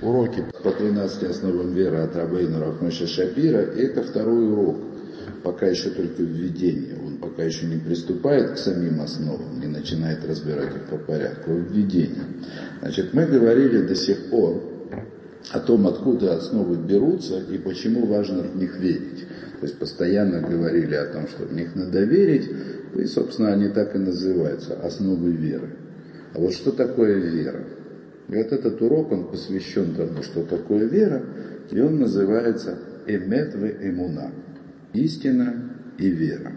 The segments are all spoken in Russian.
Уроки по 13 основам веры от Рабейна Рахмаша Шапира – это второй урок, пока еще только введение. Он пока еще не приступает к самим основам, не начинает разбирать их по порядку, введение. Значит, мы говорили до сих пор о том, откуда основы берутся и почему важно в них верить. То есть постоянно говорили о том, что в них надо верить, и, собственно, они так и называются – основы веры. А вот что такое вера? И вот этот урок, он посвящен тому, что такое вера, и он называется «Эмет в эмуна» – истина и вера.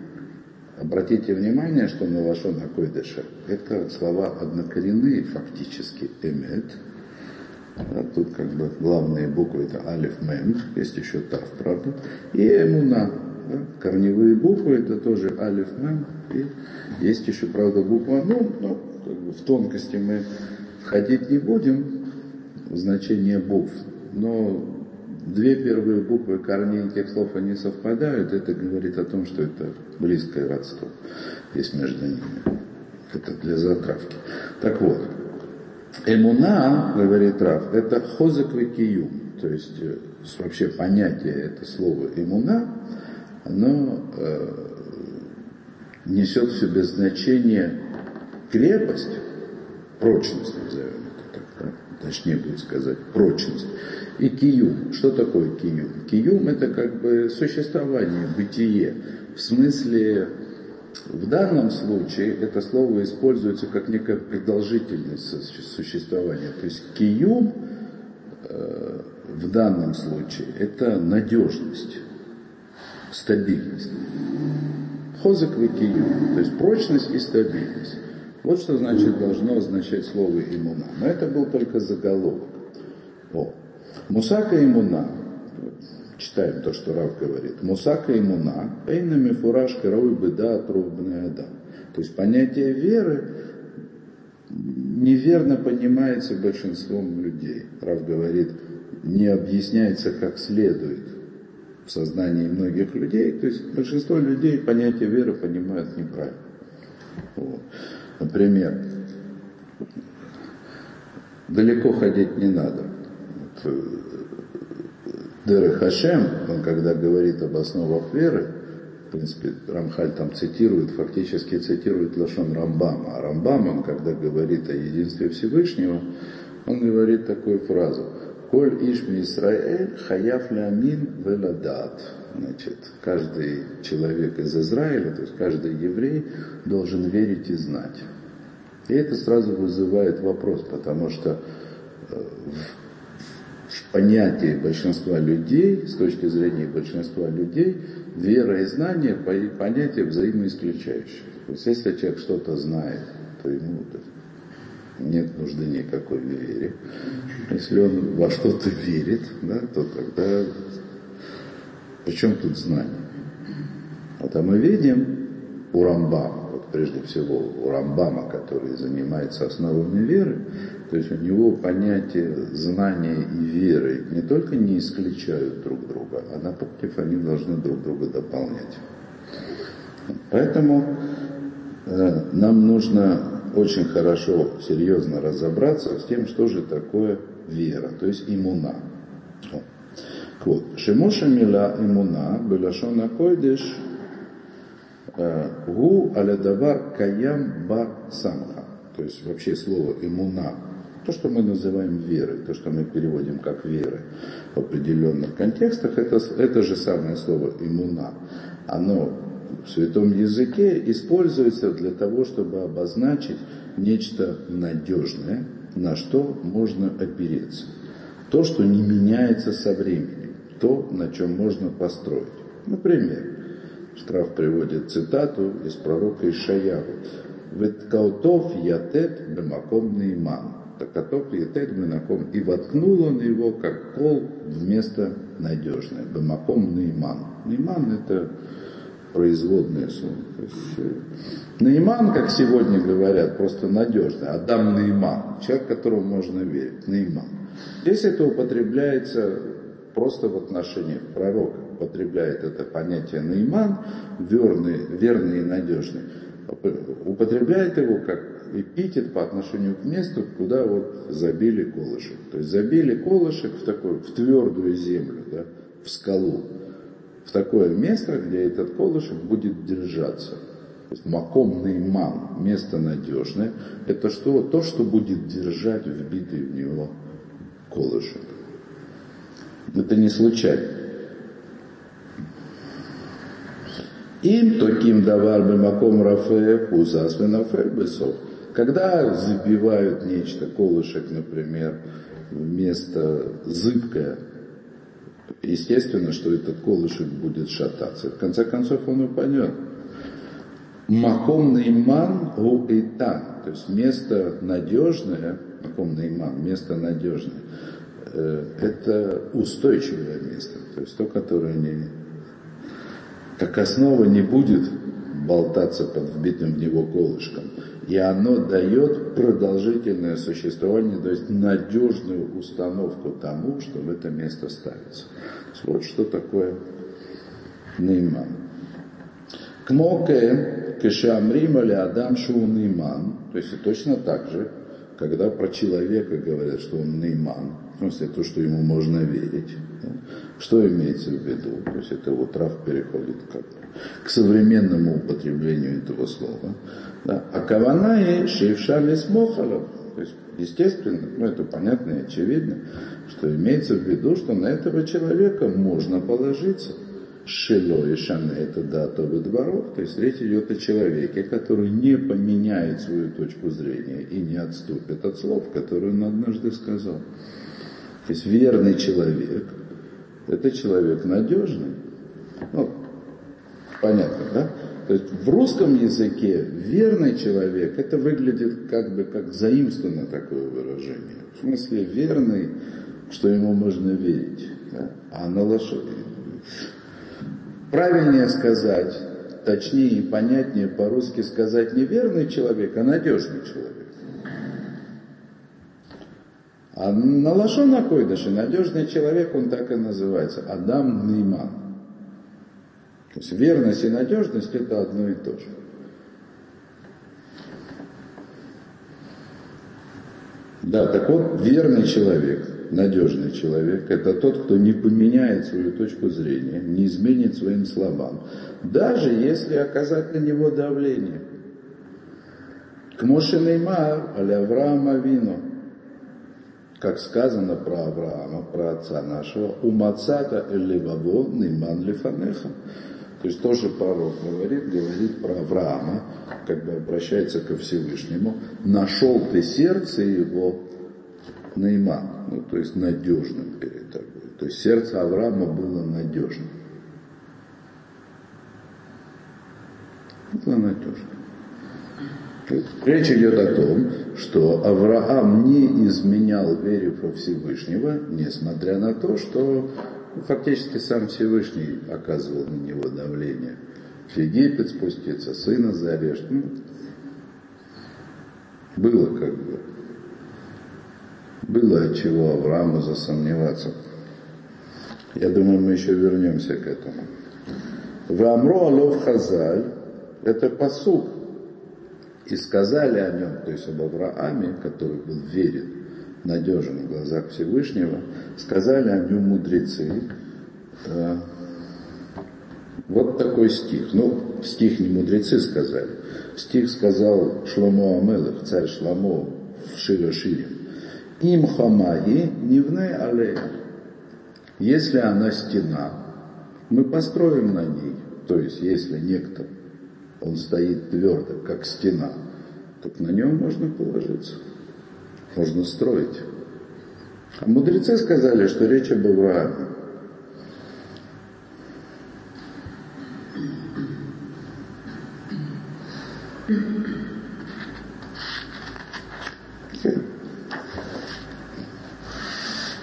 Обратите внимание, что на Лашон Акойдыша это слова однокоренные фактически «эмет», да, тут как бы главные буквы это алиф, мем, есть еще тав, правда, и эмуна, да, корневые буквы это тоже алиф, мем, и есть еще, правда, буква ну, ну как бы в тонкости мы Входить не будем значение букв, но две первые буквы корней этих слов они совпадают, это говорит о том, что это близкое родство есть между ними. Это для затравки. Так вот, эмуна, говорит Раф, это хозак киюм, то есть э, вообще понятие это слово эмуна, оно э, несет в себе значение крепость, прочность, назовем это так, да? точнее будет сказать, прочность. И киюм. Что такое киюм? Киюм это как бы существование, бытие. В смысле, в данном случае это слово используется как некая продолжительность существования. То есть киюм э, в данном случае это надежность, стабильность. Хозак киюм, то есть прочность и стабильность. Вот что значит должно означать слово имуна. Но это был только заголовок. О. Мусака имуна, читаем то, что Рав говорит. Мусака имуна, эйнами фураж карауй беда адам. То есть понятие веры неверно понимается большинством людей. Рав говорит, не объясняется как следует в сознании многих людей. То есть большинство людей понятие веры понимают неправильно. Вот. Например, далеко ходить не надо. Э, Деры Хашем, он когда говорит об основах веры, в принципе, Рамхаль там цитирует, фактически цитирует Лашон Рамбама. А Рамбам, он когда говорит о единстве Всевышнего, он говорит такую фразу. Коль ишми Исраэль хаяф лямин веладат. Значит, каждый человек из Израиля, то есть каждый еврей должен верить и знать. И это сразу вызывает вопрос, потому что э, в понятии большинства людей, с точки зрения большинства людей, вера и знание – понятия взаимоисключающие. То есть если человек что-то знает, то ему нет нужды никакой вере. Если он во что-то верит, да, то тогда причем тут знание? Это мы видим у Рамбама, вот прежде всего у Рамбама, который занимается основами веры, то есть у него понятие знания и веры не только не исключают друг друга, а напротив, они должны друг друга дополнять. Поэтому э, нам нужно очень хорошо, серьезно разобраться с тем, что же такое вера, то есть иммуна. Вот. Шимоша мила имуна, белашона койдеш, э, гу алядавар каям бар самха. То есть вообще слово имуна, то, что мы называем верой, то, что мы переводим как веры в определенных контекстах, это, это же самое слово имуна. Оно в святом языке используется для того, чтобы обозначить нечто надежное, на что можно опереться. То, что не меняется со временем, то, на чем можно построить. Например, Штраф приводит цитату из пророка Ишаяру. «Веткаутов ятет бемаком наиман». Такатов ятет бемаком. И воткнул он его, как кол, в место надежное. Бемаком наиман. Наиман это производные суммы. То есть, Наиман, как сегодня говорят, просто надежный. Адам Наиман, человек, которому можно верить. Наиман. Здесь это употребляется просто в отношении пророка. Употребляет это понятие Наиман, верный, верный и надежный. Употребляет его как эпитет по отношению к месту, куда вот забили колышек. То есть забили колышек в такую, в твердую землю, да, в скалу, в такое место, где этот колышек будет держаться. То есть маком наиман, место надежное, это что? То, что будет держать вбитый в него колышек. Это не случайно. Им таким давар маком рафе пузас бесов. Когда забивают нечто, колышек, например, вместо зыбкое, естественно, что этот колышек будет шататься. В конце концов он упадет. Маком наиман у итан, то есть место надежное, маком наиман, место надежное, э, это устойчивое место, то есть то, которое не, как основа не будет болтаться под вбитым в него колышком. И оно дает продолжительное существование, то есть надежную установку тому, что в это место ставится. Вот что такое Нейман. Кмоке кешамрим или адам шоу Нейман. То есть точно так же, когда про человека говорят, что он Нейман, в смысле то, что ему можно верить. Да? Что имеется в виду? То есть это вот трав переходит как к современному употреблению этого слова. Да? А кавана и шейфшали смохалов. То есть, естественно, ну это понятно и очевидно, что имеется в виду, что на этого человека можно положиться. Шело и шане это дата дворов, то есть речь идет о человеке, который не поменяет свою точку зрения и не отступит от слов, которые он однажды сказал. То есть верный человек, это человек надежный. Ну, понятно, да? То есть в русском языке верный человек, это выглядит как бы как заимствовано такое выражение. В смысле верный, что ему можно верить. Да? А на лошади. Правильнее сказать, точнее и понятнее по-русски сказать не верный человек, а надежный человек. А на Лашона Койдыше надежный человек, он так и называется, Адам Нейман. То есть верность и надежность это одно и то же. Да, так вот, верный человек, надежный человек, это тот, кто не поменяет свою точку зрения, не изменит своим словам, даже если оказать на него давление. К Моше Неймар, аля Авраама Вину – как сказано про Авраама, про отца нашего, у Мацата Элеваво Ниман Лифанеха. То есть тоже пророк говорит, говорит про Авраама, как бы обращается ко Всевышнему, нашел ты сердце его Нейман, ну, то есть надежным перед тобой. То есть сердце Авраама было надежным. Было надежным. Речь идет о том, что Авраам не изменял вере во Всевышнего, несмотря на то, что фактически сам Всевышний оказывал на него давление. В Египет спуститься, сына зарежь. Ну, было как бы. Было от чего Аврааму засомневаться. Я думаю, мы еще вернемся к этому. Вамро Алов Хазаль – это посук, и сказали о нем, то есть об Аврааме, который был верен, надежен в глазах Всевышнего, сказали о нем мудрецы. Э, вот такой стих. Ну, стих не мудрецы сказали. Стих сказал Шломо Амелах, царь Шломо в Широ Шире. Им хамаи нивне алея. Если она стена, мы построим на ней. То есть, если некто он стоит твердо, как стена, так на нем можно положиться, можно строить. А мудрецы сказали, что речь об Аврааме.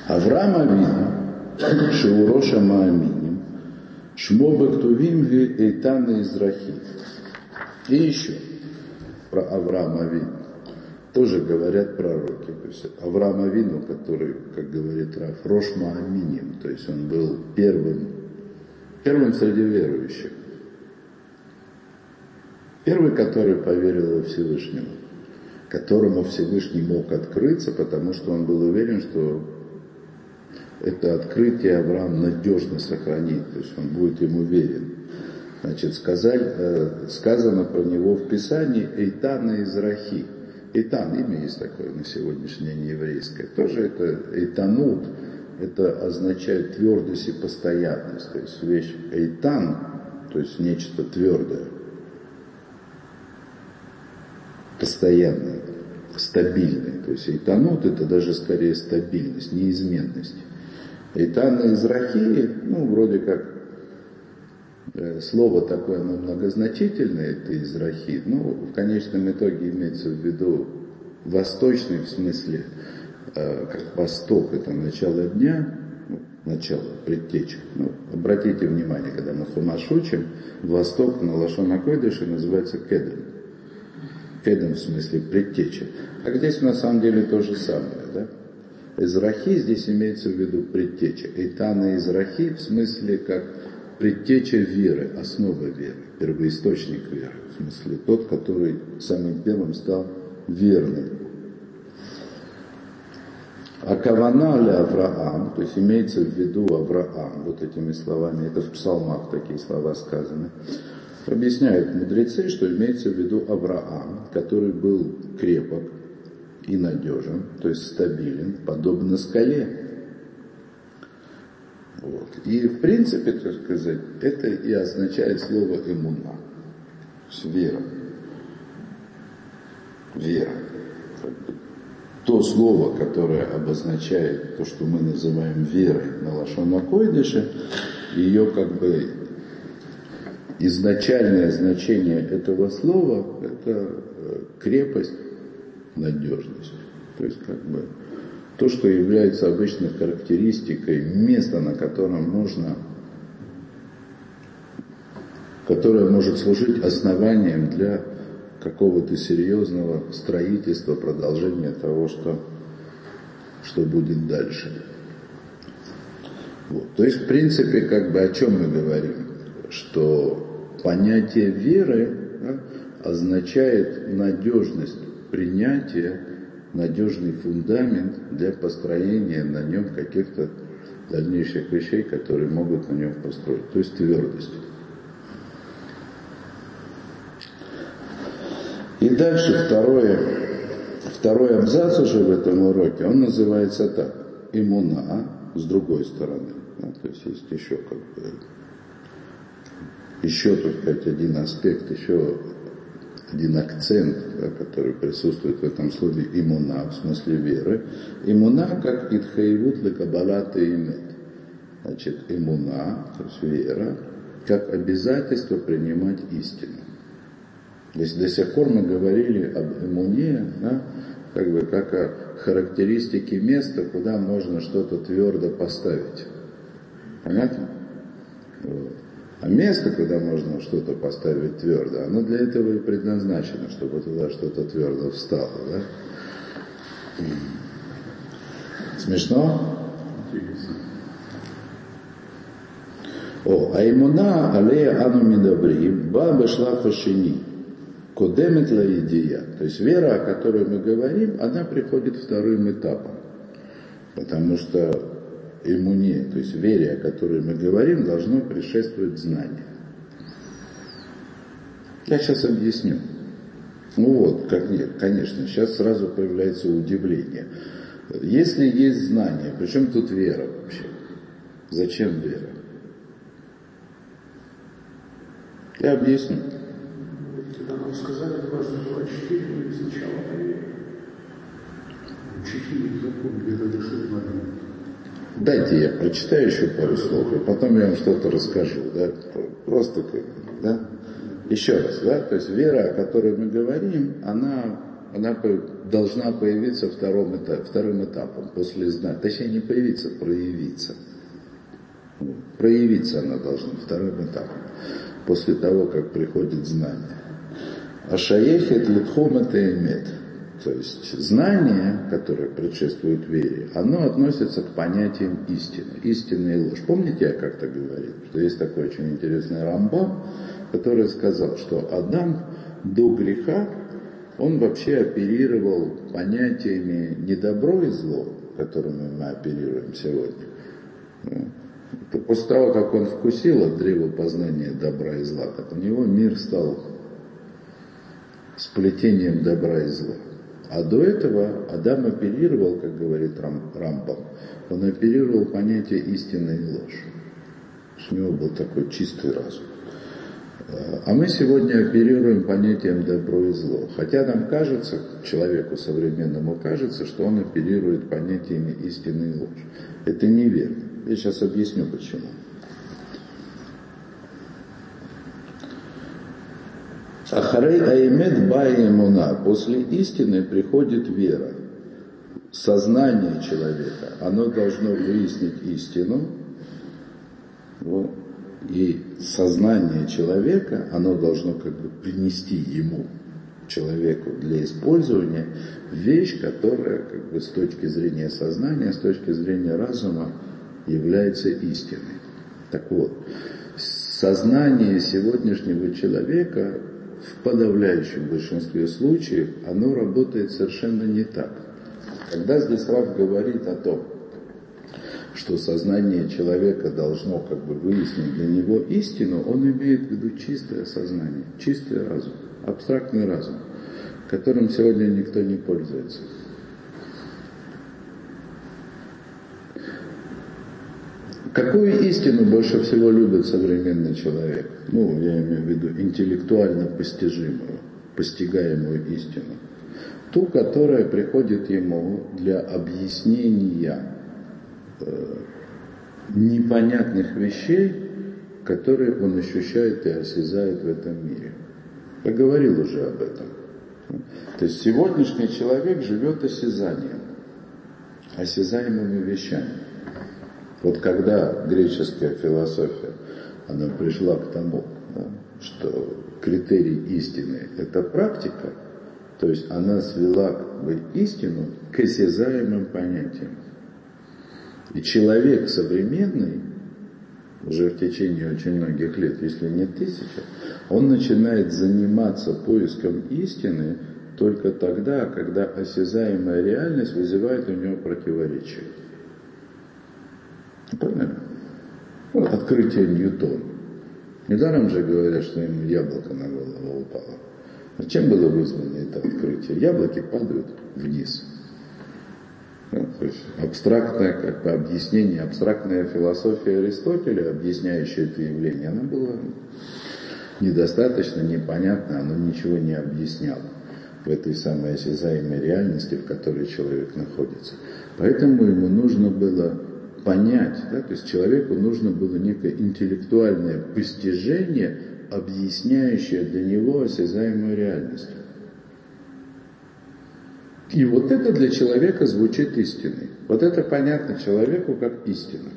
Авраам Авина, Шеуроша Мааминим, Шмо Бактувим Эйтана Израхим. И еще про Авраама Вину. Тоже говорят пророки. То есть Авраама Вину, который, как говорит Раф, Рошма Аминим, то есть он был первым, первым среди верующих. Первый, который поверил во Всевышнего. которому Всевышний мог открыться, потому что он был уверен, что это открытие Авраам надежно сохранит, то есть он будет ему верен. Значит, сказали, э, сказано про него в Писании Эйтана из Рахи. Эйтан, имя есть такое на сегодняшний день еврейское. Тоже это Эйтанут, это означает твердость и постоянность. То есть вещь Эйтан, то есть нечто твердое, постоянное, стабильное. То есть Эйтанут это даже скорее стабильность, неизменность. Эйтан из Рахи, ну, вроде как слово такое, оно многозначительное, это израхи, но в конечном итоге имеется в виду восточный в смысле, э, как восток, это начало дня, ну, начало, предтеча. Ну, обратите внимание, когда мы хумаш учим, восток на Лашона Койдыше называется кедем. Кедем в смысле предтеча. А здесь на самом деле то же самое, да? Израхи здесь имеется в виду предтеча. Эйтана израхи в смысле как предтеча веры, основа веры, первоисточник веры, в смысле тот, который самым первым стал верным. А кавана ли Авраам, то есть имеется в виду Авраам, вот этими словами, это в псалмах такие слова сказаны, объясняют мудрецы, что имеется в виду Авраам, который был крепок и надежен, то есть стабилен, подобно скале, вот. И в принципе, так сказать, это и означает слово иммуна. Вера. Вера. То слово, которое обозначает то, что мы называем верой на Лашона Койдыше, ее как бы изначальное значение этого слова – это э, крепость, надежность. То есть как бы то, что является обычной характеристикой места, на котором можно, которое может служить основанием для какого-то серьезного строительства, продолжения того, что, что будет дальше. Вот. То есть, в принципе, как бы о чем мы говорим? Что понятие веры да, означает надежность принятия надежный фундамент для построения на нем каких-то дальнейших вещей, которые могут на нем построить, то есть твердость. И дальше второе, второй абзац уже в этом уроке, он называется так. Имуна с другой стороны. Да, то есть есть еще как бы еще тут сказать, один аспект, еще один акцент, да, который присутствует в этом слове имуна, в смысле веры. Имуна как итхаевут лекабалата имет. Значит, имуна, то есть вера, как обязательство принимать истину. То есть до сих пор мы говорили об имуне, да, как бы как о характеристике места, куда можно что-то твердо поставить. Понятно? Вот. А место, куда можно что-то поставить твердо, оно для этого и предназначено, чтобы туда что-то твердо встало. Да? Смешно? О, а имуна алея ану мидабри, баба шла фашини, кодемет идея. То есть вера, о которой мы говорим, она приходит вторым этапом. Потому что иммуне, то есть вере, о которой мы говорим, должно предшествовать знание. Я сейчас объясню. Ну вот, как нет, конечно, сейчас сразу появляется удивление. Если есть знание, причем тут вера вообще? Зачем вера? Я объясню. Когда нам сказали, два четыре, мы сначала поверили. Закон, где-то дышит момент. Дайте я прочитаю еще пару слов, и потом я вам что-то расскажу. Да? Просто как да? Еще раз, да? То есть вера, о которой мы говорим, она, она должна появиться вторым, этап, вторым этапом, после знания. Точнее, не появиться, проявиться. Проявиться она должна вторым этапом, после того, как приходит знание. А шаехет литхом это имеет. То есть знание, которое предшествует вере, оно относится к понятиям истины, истины и ложь. Помните, я как-то говорил, что есть такой очень интересный Рамбам, который сказал, что Адам до греха он вообще оперировал понятиями не добро и зло, которыми мы оперируем сегодня. После того, как он вкусил от древа познания добра и зла, так у него мир стал сплетением добра и зла. А до этого Адам оперировал, как говорит Рамбам, он оперировал понятие истины и ложь. У него был такой чистый разум. А мы сегодня оперируем понятием добро и зло. Хотя нам кажется, человеку современному кажется, что он оперирует понятиями истины и ложь. Это неверно. Я сейчас объясню почему. Ахарей Аймед Баимуна. После истины приходит вера. Сознание человека. Оно должно выяснить истину. Вот. И сознание человека, оно должно как бы принести ему, человеку, для использования вещь, которая как бы с точки зрения сознания, с точки зрения разума является истиной. Так вот, сознание сегодняшнего человека в подавляющем большинстве случаев, оно работает совершенно не так. Когда здесь Раф говорит о том, что сознание человека должно как бы выяснить для него истину, он имеет в виду чистое сознание, чистый разум, абстрактный разум, которым сегодня никто не пользуется. Какую истину больше всего любит современный человек? Ну, я имею в виду интеллектуально постижимую, постигаемую истину. Ту, которая приходит ему для объяснения э, непонятных вещей, которые он ощущает и осязает в этом мире. Я говорил уже об этом. То есть сегодняшний человек живет осязанием, осязаемыми вещами. Вот когда греческая философия, она пришла к тому, что критерий истины – это практика, то есть она свела как бы, истину к осязаемым понятиям. И человек современный, уже в течение очень многих лет, если не тысяча, он начинает заниматься поиском истины только тогда, когда осязаемая реальность вызывает у него противоречие. Правильно? Вот открытие Ньютона. Недаром же говорят, что ему яблоко на голову упало. А чем было вызвано это открытие? Яблоки падают вниз. Да, то есть абстрактное как бы, объяснение, абстрактная философия Аристотеля, объясняющая это явление, она была недостаточно непонятна, она ничего не объясняла в этой самой осязаемой реальности, в которой человек находится. Поэтому ему нужно было понять, да, то есть человеку нужно было некое интеллектуальное постижение, объясняющее для него осязаемую реальность. И вот это для человека звучит истиной. Вот это понятно человеку как истина.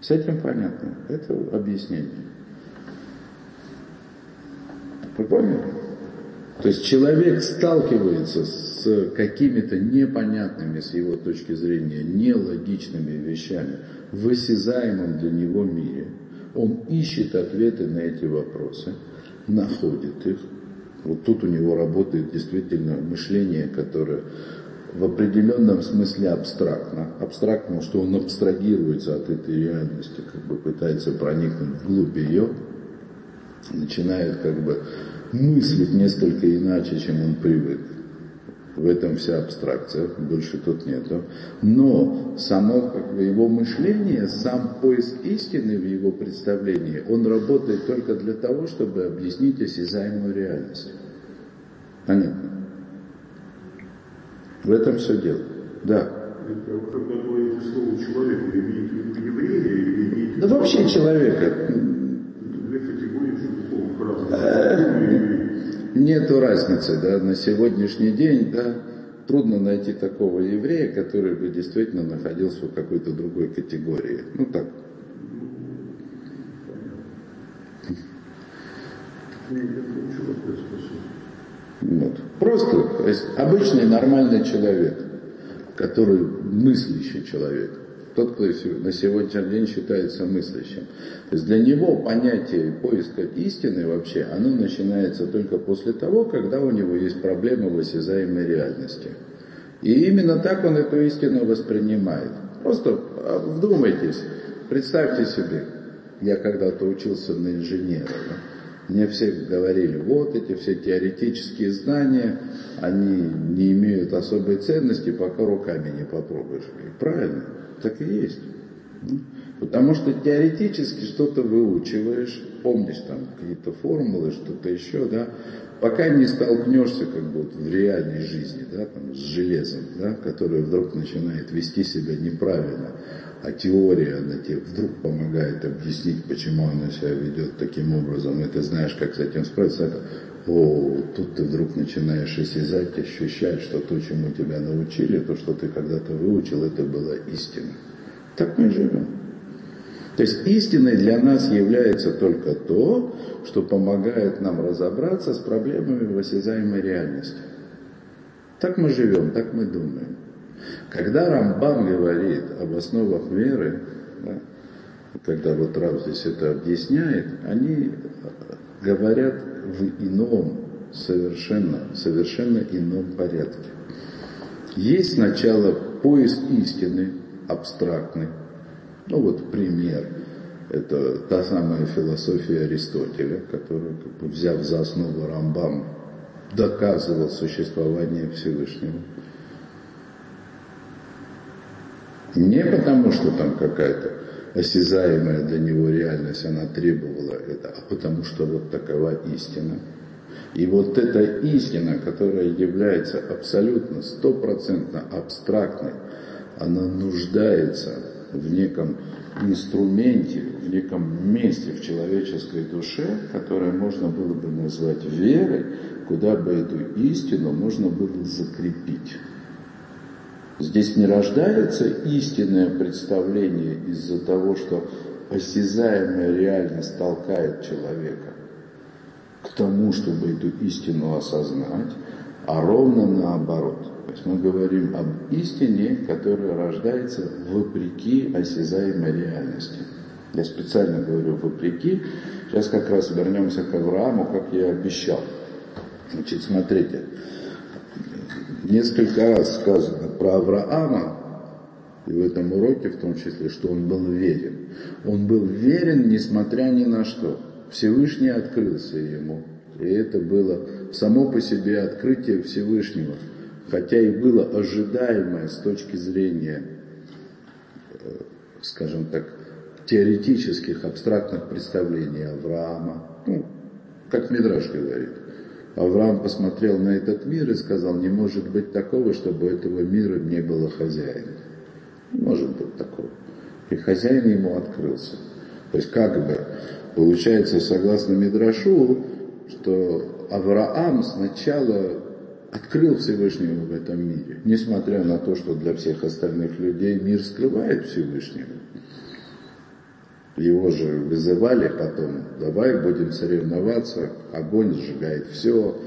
С этим понятно. Это объяснение. Вы поняли? То есть человек сталкивается с какими-то непонятными с его точки зрения, нелогичными вещами в осязаемом для него мире. Он ищет ответы на эти вопросы, находит их. Вот тут у него работает действительно мышление, которое в определенном смысле абстрактно. Абстрактно, что он абстрагируется от этой реальности, как бы пытается проникнуть вглубь ее, начинает как бы мыслит несколько иначе, чем он привык. В этом вся абстракция, больше тут нету. Но само как бы, его мышление, сам поиск истины в его представлении, он работает только для того, чтобы объяснить осязаемую реальность. Понятно? В этом все дело. Да. Когда говорите слово человек, вы имеете в виду еврея или Да вообще человека. Две категории животных разных. Нету разницы, да, на сегодняшний день, да, трудно найти такого еврея, который бы действительно находился в какой-то другой категории. Ну так. Вот. Просто обычный нормальный человек, который мыслящий человек. Тот, кто на сегодняшний день считается мыслящим. То есть для него понятие поиска истины вообще, оно начинается только после того, когда у него есть проблемы в осязаемой реальности. И именно так он эту истину воспринимает. Просто а, вдумайтесь, представьте себе, я когда-то учился на инженера, да? мне все говорили, вот эти все теоретические знания, они не имеют особой ценности, пока руками не попробуешь. И правильно, так и есть. Потому что теоретически что-то выучиваешь, помнишь там какие-то формулы, что-то еще, да, пока не столкнешься как бы вот в реальной жизни, да, там, с железом, да, которое вдруг начинает вести себя неправильно, а теория, она тебе вдруг помогает объяснить, почему она себя ведет таким образом, и ты знаешь, как с этим справиться, о, тут ты вдруг начинаешь осязать, ощущать, что то, чему тебя научили, то, что ты когда-то выучил, это была истина. Так мы живем. То есть истиной для нас является только то, что помогает нам разобраться с проблемами в осязаемой реальности. Так мы живем, так мы думаем. Когда Рамбам говорит об основах веры, да, когда вот Рав здесь это объясняет, они говорят в ином, совершенно, совершенно ином порядке. Есть сначала поиск истины, абстрактный, ну вот пример. Это та самая философия Аристотеля, которую, как бы, взяв за основу Рамбам, доказывал существование Всевышнего. Не потому, что там какая-то осязаемая для него реальность, она требовала это, а потому что вот такова истина. И вот эта истина, которая является абсолютно, стопроцентно абстрактной, она нуждается в неком инструменте, в неком месте в человеческой душе, которое можно было бы назвать верой, куда бы эту истину можно было закрепить. Здесь не рождается истинное представление из-за того, что осязаемая реальность толкает человека к тому, чтобы эту истину осознать, а ровно наоборот. То есть мы говорим об истине, которая рождается вопреки осязаемой реальности. Я специально говорю вопреки. Сейчас как раз вернемся к Аврааму, как я обещал. Значит, смотрите, несколько раз сказано про Авраама, и в этом уроке в том числе, что он был верен. Он был верен, несмотря ни на что. Всевышний открылся ему. И это было само по себе открытие Всевышнего, хотя и было ожидаемое с точки зрения, э, скажем так, теоретических, абстрактных представлений Авраама. Ну, как Мидраш говорит. Авраам посмотрел на этот мир и сказал, не может быть такого, чтобы у этого мира не было хозяина. Не может быть такого. И хозяин ему открылся. То есть как бы получается, согласно Мидрашу, что Авраам сначала открыл Всевышнего в этом мире, несмотря на то, что для всех остальных людей мир скрывает Всевышнего. Его же вызывали потом, давай будем соревноваться, огонь сжигает все,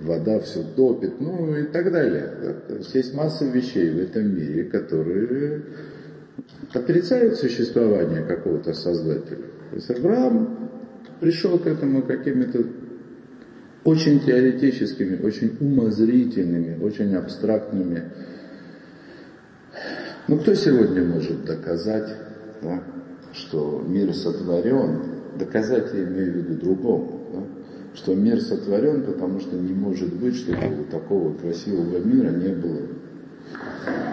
вода все топит, ну и так далее. То есть есть масса вещей в этом мире, которые отрицают существование какого-то создателя. То есть Авраам пришел к этому какими-то очень теоретическими, очень умозрительными, очень абстрактными. Ну кто сегодня может доказать, да, что мир сотворен? Доказать я имею в виду другому, да, что мир сотворен, потому что не может быть, чтобы у такого красивого мира не было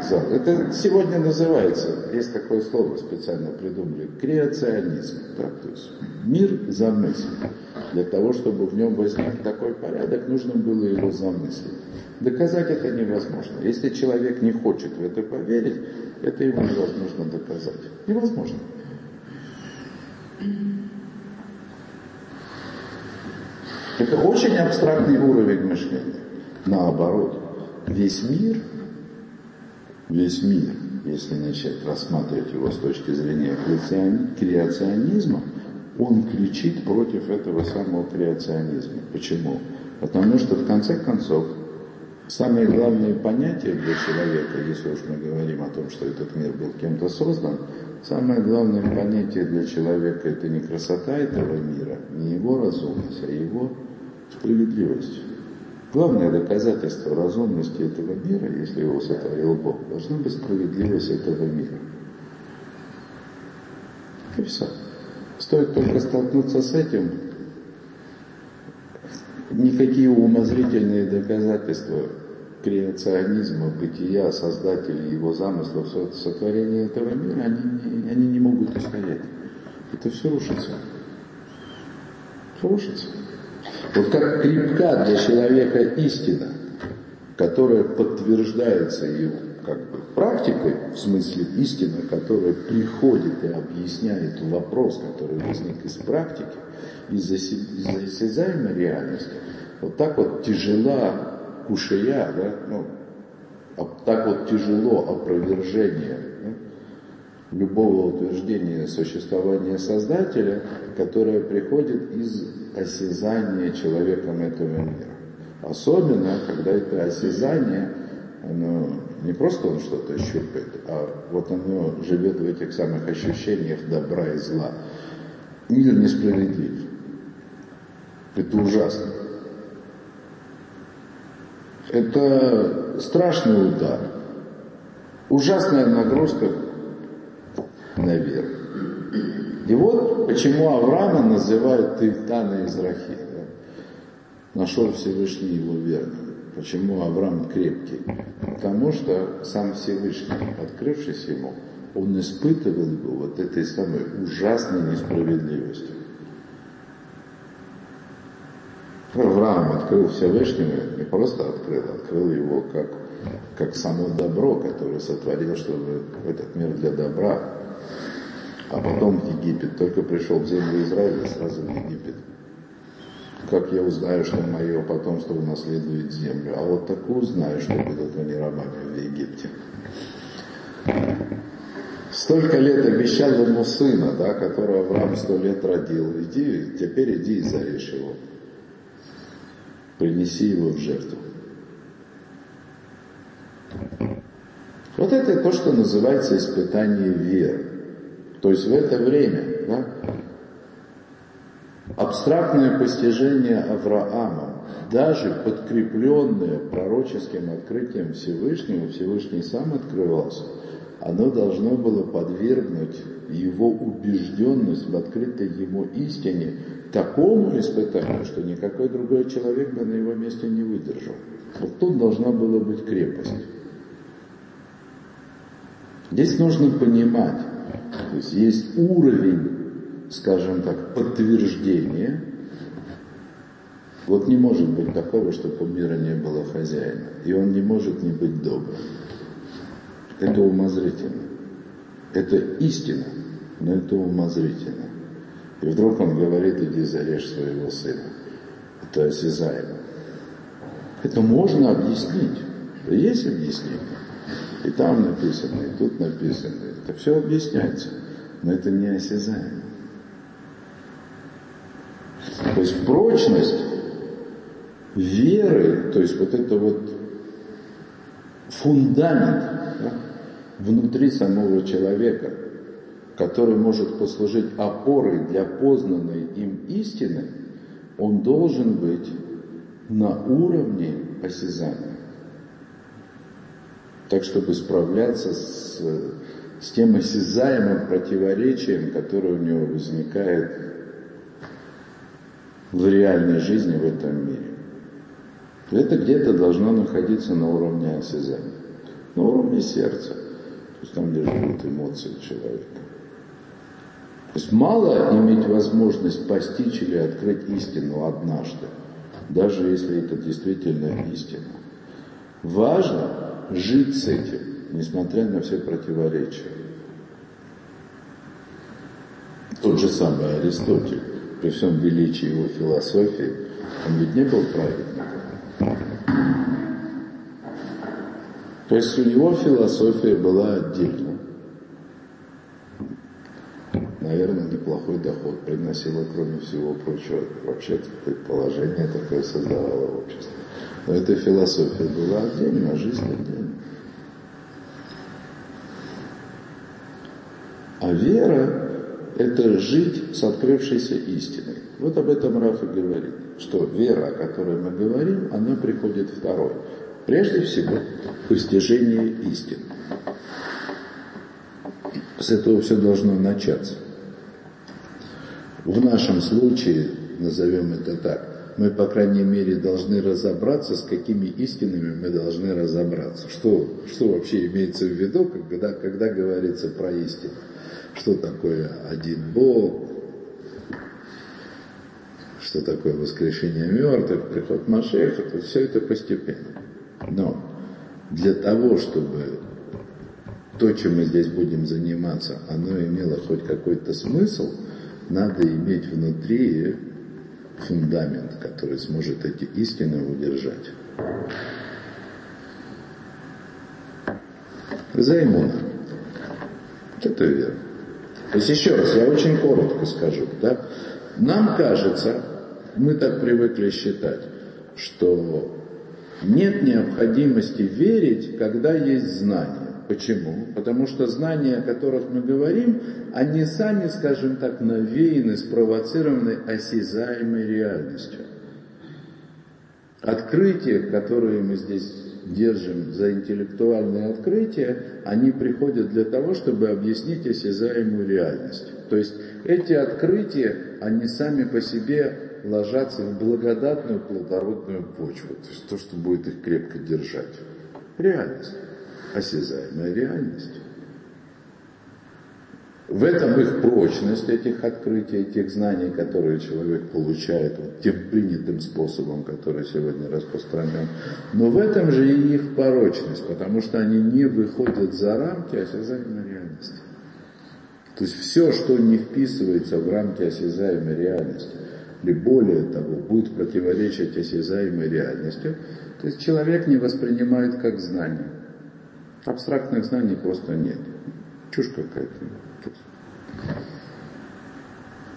зал. Это сегодня называется, есть такое слово специально придумали, креационизм. Да? То есть мир замыслен. Для того, чтобы в нем возник такой порядок, нужно было его замыслить. Доказать это невозможно. Если человек не хочет в это поверить, это ему невозможно доказать. Невозможно. Это очень абстрактный уровень мышления. Наоборот, весь мир весь мир, если начать рассматривать его с точки зрения креационизма, он кричит против этого самого креационизма. Почему? Потому что в конце концов Самые главные понятия для человека, если уж мы говорим о том, что этот мир был кем-то создан, самое главное понятие для человека это не красота этого мира, не его разумность, а его справедливость. Главное доказательство разумности этого мира, если его сотворил Бог, должна быть справедливость этого мира. И все. Стоит только столкнуться с этим, никакие умозрительные доказательства креационизма, бытия, создателя его замыслов, сотворения этого мира, они, они не могут устоять. Это все рушится. Все рушится. Вот как крепка для человека истина, которая подтверждается его как бы практикой, в смысле истина, которая приходит и объясняет вопрос, который возник из практики, из-за из осязаемой реальности, вот так вот тяжела кушая, да, ну, так вот тяжело опровержение да, любого утверждения существования Создателя, которое приходит из осязания человеком этого мира. Особенно, когда это осязание, оно не просто он что-то щупает, а вот оно живет в этих самых ощущениях добра и зла. Мир несправедлив. Это ужасно. Это страшный удар. Ужасная нагрузка наверх. И вот почему Авраама называют Тильтана из Рахи. Да? Нашел Всевышний его верным. Почему Авраам крепкий? Потому что сам Всевышний, открывшись ему, он испытывал его вот этой самой ужасной несправедливостью. Авраам открыл Всевышнего, не просто открыл, открыл его как, как само добро, которое сотворил, чтобы этот мир для добра. А потом в Египет, только пришел в землю Израиля, сразу в Египет. Как я узнаю, что мое потомство унаследует землю? А вот так узнаю, что будут они рабами в Египте. Столько лет обещал ему сына, да, которого Авраам сто лет родил. Иди, теперь иди и зарежь его принеси его в жертву. Вот это то, что называется испытание веры. То есть в это время да, абстрактное постижение Авраама, даже подкрепленное пророческим открытием Всевышнего, Всевышний сам открывался, оно должно было подвергнуть его убежденность в открытой ему истине такому испытанию, что никакой другой человек бы на его месте не выдержал. Вот тут должна была быть крепость. Здесь нужно понимать, то есть есть уровень, скажем так, подтверждения. Вот не может быть такого, чтобы у мира не было хозяина. И он не может не быть добрым. Это умозрительно. Это истина, но это умозрительно. И вдруг он говорит, иди зарежь своего сына. Это осязаемо. Это можно объяснить. Есть объяснение. И там написано, и тут написано. Это все объясняется. Но это не осязаемо. То есть прочность веры, то есть вот это вот фундамент да, внутри самого человека, который может послужить опорой для познанной им истины, он должен быть на уровне осязания. Так, чтобы справляться с, с тем осязаемым противоречием, которое у него возникает в реальной жизни в этом мире. Это где-то должно находиться на уровне осязания, на уровне сердца, то есть там, где живут эмоции человека. То есть мало иметь возможность постичь или открыть истину однажды, даже если это действительно истина. Важно жить с этим, несмотря на все противоречия. Тот же самый Аристотель, при всем величии его философии, он ведь не был праведником. То есть у него философия была отдельно наверное, неплохой доход приносило, кроме всего прочего. Вообще предположение такое создавало общество. Но эта философия была отдельно, жизнь отдельно. А вера – это жить с открывшейся истиной. Вот об этом Раф и говорит, что вера, о которой мы говорим, она приходит второй. Прежде всего, постижение истины. С этого все должно начаться. В нашем случае, назовем это так, мы, по крайней мере, должны разобраться, с какими истинами мы должны разобраться. Что, что вообще имеется в виду, когда, когда говорится про истину? Что такое один Бог? Что такое воскрешение мертвых, приход Машеха? То все это постепенно. Но для того, чтобы то, чем мы здесь будем заниматься, оно имело хоть какой-то смысл, надо иметь внутри фундамент, который сможет эти истины удержать. Займуна. Это вера. То есть еще раз, я очень коротко скажу. Да? Нам кажется, мы так привыкли считать, что нет необходимости верить, когда есть знание. Почему? Потому что знания, о которых мы говорим, они сами, скажем так, навеяны, спровоцированы осязаемой реальностью. Открытия, которые мы здесь держим за интеллектуальные открытия, они приходят для того, чтобы объяснить осязаемую реальность. То есть эти открытия, они сами по себе ложатся в благодатную плодородную почву, то есть то, что будет их крепко держать. Реальность осязаемая реальность. В этом их прочность, этих открытий, этих знаний, которые человек получает вот тем принятым способом, который сегодня распространен. Но в этом же и их порочность, потому что они не выходят за рамки осязаемой реальности. То есть все, что не вписывается в рамки осязаемой реальности, или более того, будет противоречить осязаемой реальности, то есть человек не воспринимает как знание. Абстрактных знаний просто нет. Чушь какая-то.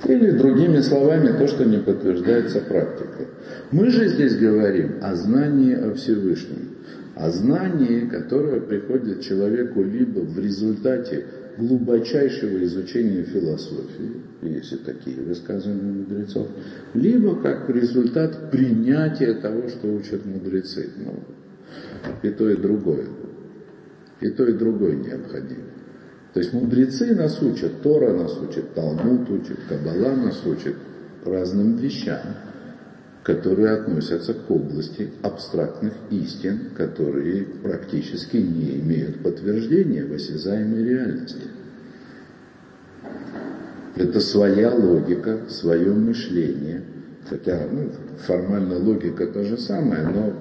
Или другими словами, то, что не подтверждается практикой. Мы же здесь говорим о знании о Всевышнем. О знании, которое приходит человеку либо в результате глубочайшего изучения философии, если такие высказывания мудрецов, либо как результат принятия того, что учат мудрецы. Ну, и то, и другое. И то, и другое необходимо. То есть мудрецы нас учат, Тора нас учит, Талмуд учит, Каббала нас учит разным вещам, которые относятся к области абстрактных истин, которые практически не имеют подтверждения в осязаемой реальности. Это своя логика, свое мышление. Хотя ну, формально логика то же самое, но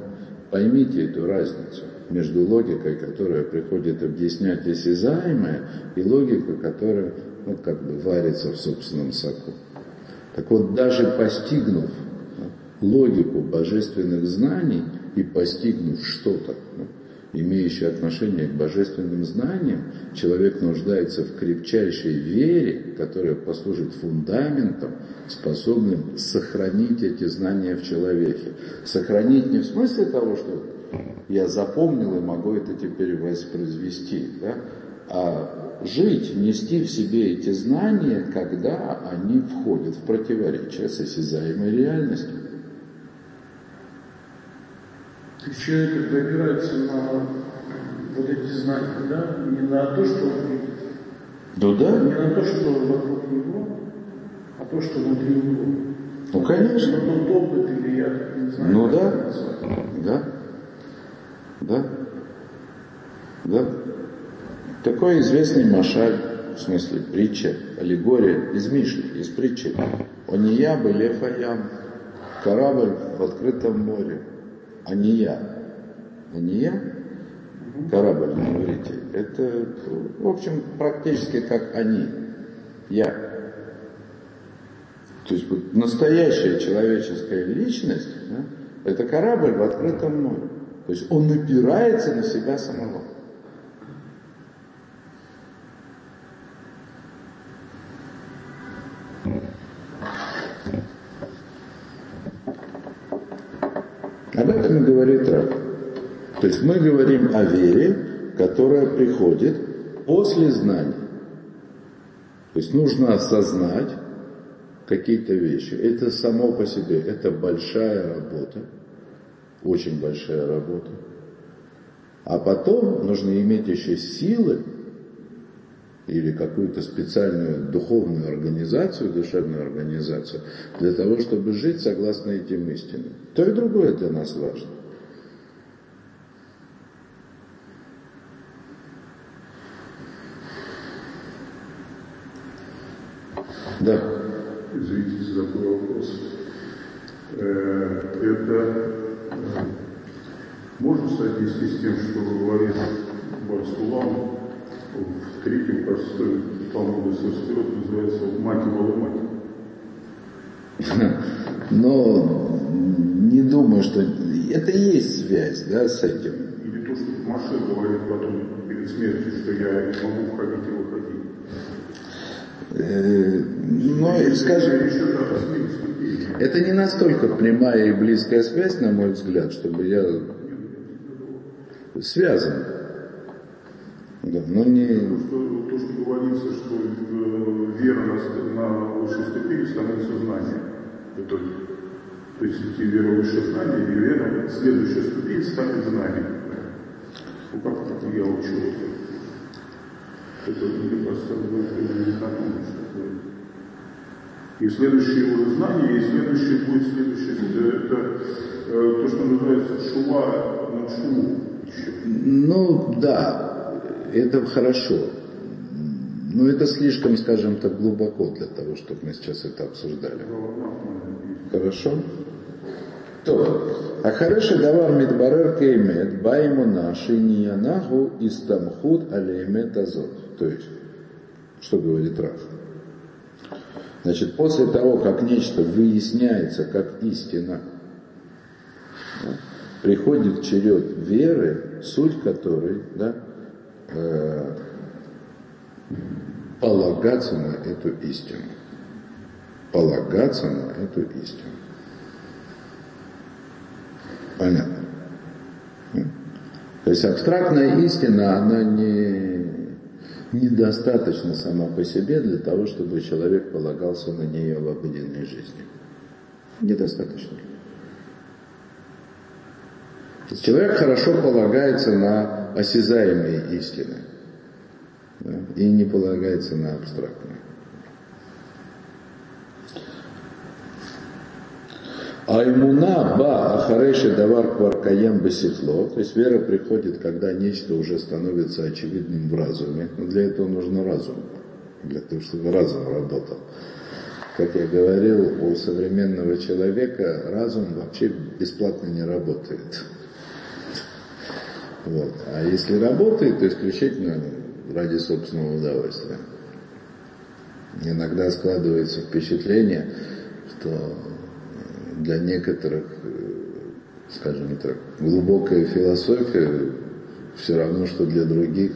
поймите эту разницу между логикой, которая приходит объяснять осязаемое, и логикой, которая ну, как бы варится в собственном соку. Так вот, даже постигнув логику божественных знаний и постигнув что-то, ну, имеющее отношение к божественным знаниям, человек нуждается в крепчайшей вере, которая послужит фундаментом, способным сохранить эти знания в человеке. Сохранить не в смысле того, что я запомнил и могу это теперь воспроизвести, да? а жить, нести в себе эти знания, когда они входят в противоречие с осязаемой реальностью. Есть человек опирается на вот эти знания, да, не на то, что он видит. Ну да. Не на то, что вокруг него, а то, что внутри него. Ну конечно. Тот опыт или я не знаю. Ну да. Да. Да? Да? Такой известный машаль, в смысле притча, аллегория из Мишли, из притчи. Ония бы лефаям, корабль в открытом море. Ания. Ания? Корабль на иврите. Это, в общем, практически как они. Я. То есть вот, настоящая человеческая личность, да, это корабль в открытом море. То есть он напирается на себя самого. Об этом говорит Раб. То есть мы говорим о вере, которая приходит после знания. То есть нужно осознать какие-то вещи. Это само по себе, это большая работа, очень большая работа. А потом нужно иметь еще силы или какую-то специальную духовную организацию, душевную организацию, для того, чтобы жить согласно этим истинам. То и другое для нас важно. Да. Извините за такой вопрос. Э, это можно соотнести с тем, что говорит Барсулам в третьем, кажется, Талмуде Состерот называется «Мати Малымати». Но не думаю, что это и есть связь да, с этим. Или то, что Маше говорит потом перед смертью, что я не могу входить и выходить. Э, ну, скажем, это не настолько прямая и близкая связь, на мой взгляд, чтобы я связан. Да, но не... То, что, то, что говорится, что э, вера на, на высшей ступени становится знанием в итоге. То есть идти вера выше знания, и вера, следующая ступень станет знанием. Ну как это я учу это? Мне будет не И следующее уровень знания, и следующее будет следующее. Это, это то, что называется шува на шуву. Ну да, это хорошо. Но это слишком, скажем так, глубоко для того, чтобы мы сейчас это обсуждали. Хорошо? То, а хороший давар мидбарер кеймет, баймуна, шиниянаху, истамхут, алеймет азот. То есть, что говорит Раф? Значит, после того, как нечто выясняется как истина, приходит черед веры, суть которой, да, э, полагаться на эту истину. Полагаться на эту истину. Понятно? То есть абстрактная истина, она не, недостаточно сама по себе для того, чтобы человек полагался на нее в обыденной жизни. Недостаточно. Человек хорошо полагается на осязаемые истины да, и не полагается на абстрактные. А имуна ба ахареши давар кваркаем бесихло, то есть вера приходит, когда нечто уже становится очевидным в разуме. Но для этого нужно разум, для того, чтобы разум работал. Как я говорил, у современного человека разум вообще бесплатно не работает. Вот. А если работает, то исключительно ради собственного удовольствия. Иногда складывается впечатление, что для некоторых, скажем так, глубокая философия все равно, что для других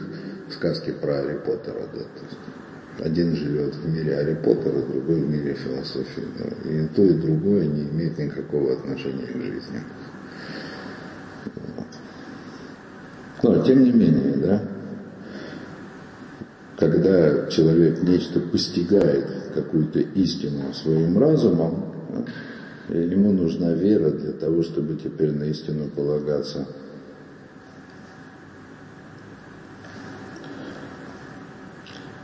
сказки про Гарри Поттера. Да? То есть один живет в мире Гарри Поттера, другой в мире философии. Да? И то, и другое не имеет никакого отношения к жизни. Тем не менее, да, когда человек нечто постигает, какую-то истину своим разумом, да, ему нужна вера для того, чтобы теперь на истину полагаться.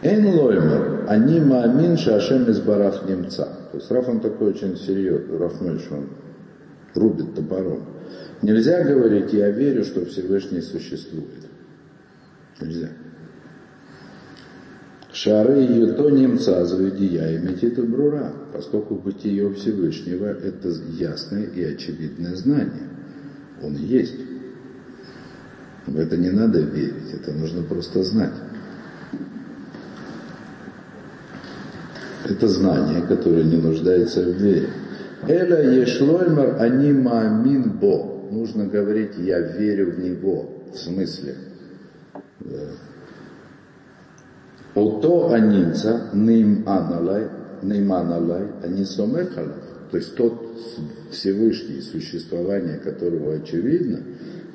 Эн лоймер, они маамин шашем из барах немца. То есть Раф он такой очень серьезный, Раф Мельш, он рубит топором. Нельзя говорить, я верю, что Всевышний существует. Нельзя. Шары ее то немца заведия иметь это брура, поскольку бытие Всевышнего это ясное и очевидное знание. Он есть. В это не надо верить, это нужно просто знать. Это знание, которое не нуждается в вере. Эля ешлоймер они маамин бо нужно говорить «я верю в Него». В смысле? Ото анинца ним аналай, ним. То есть тот, Всевышний, существование которого очевидно,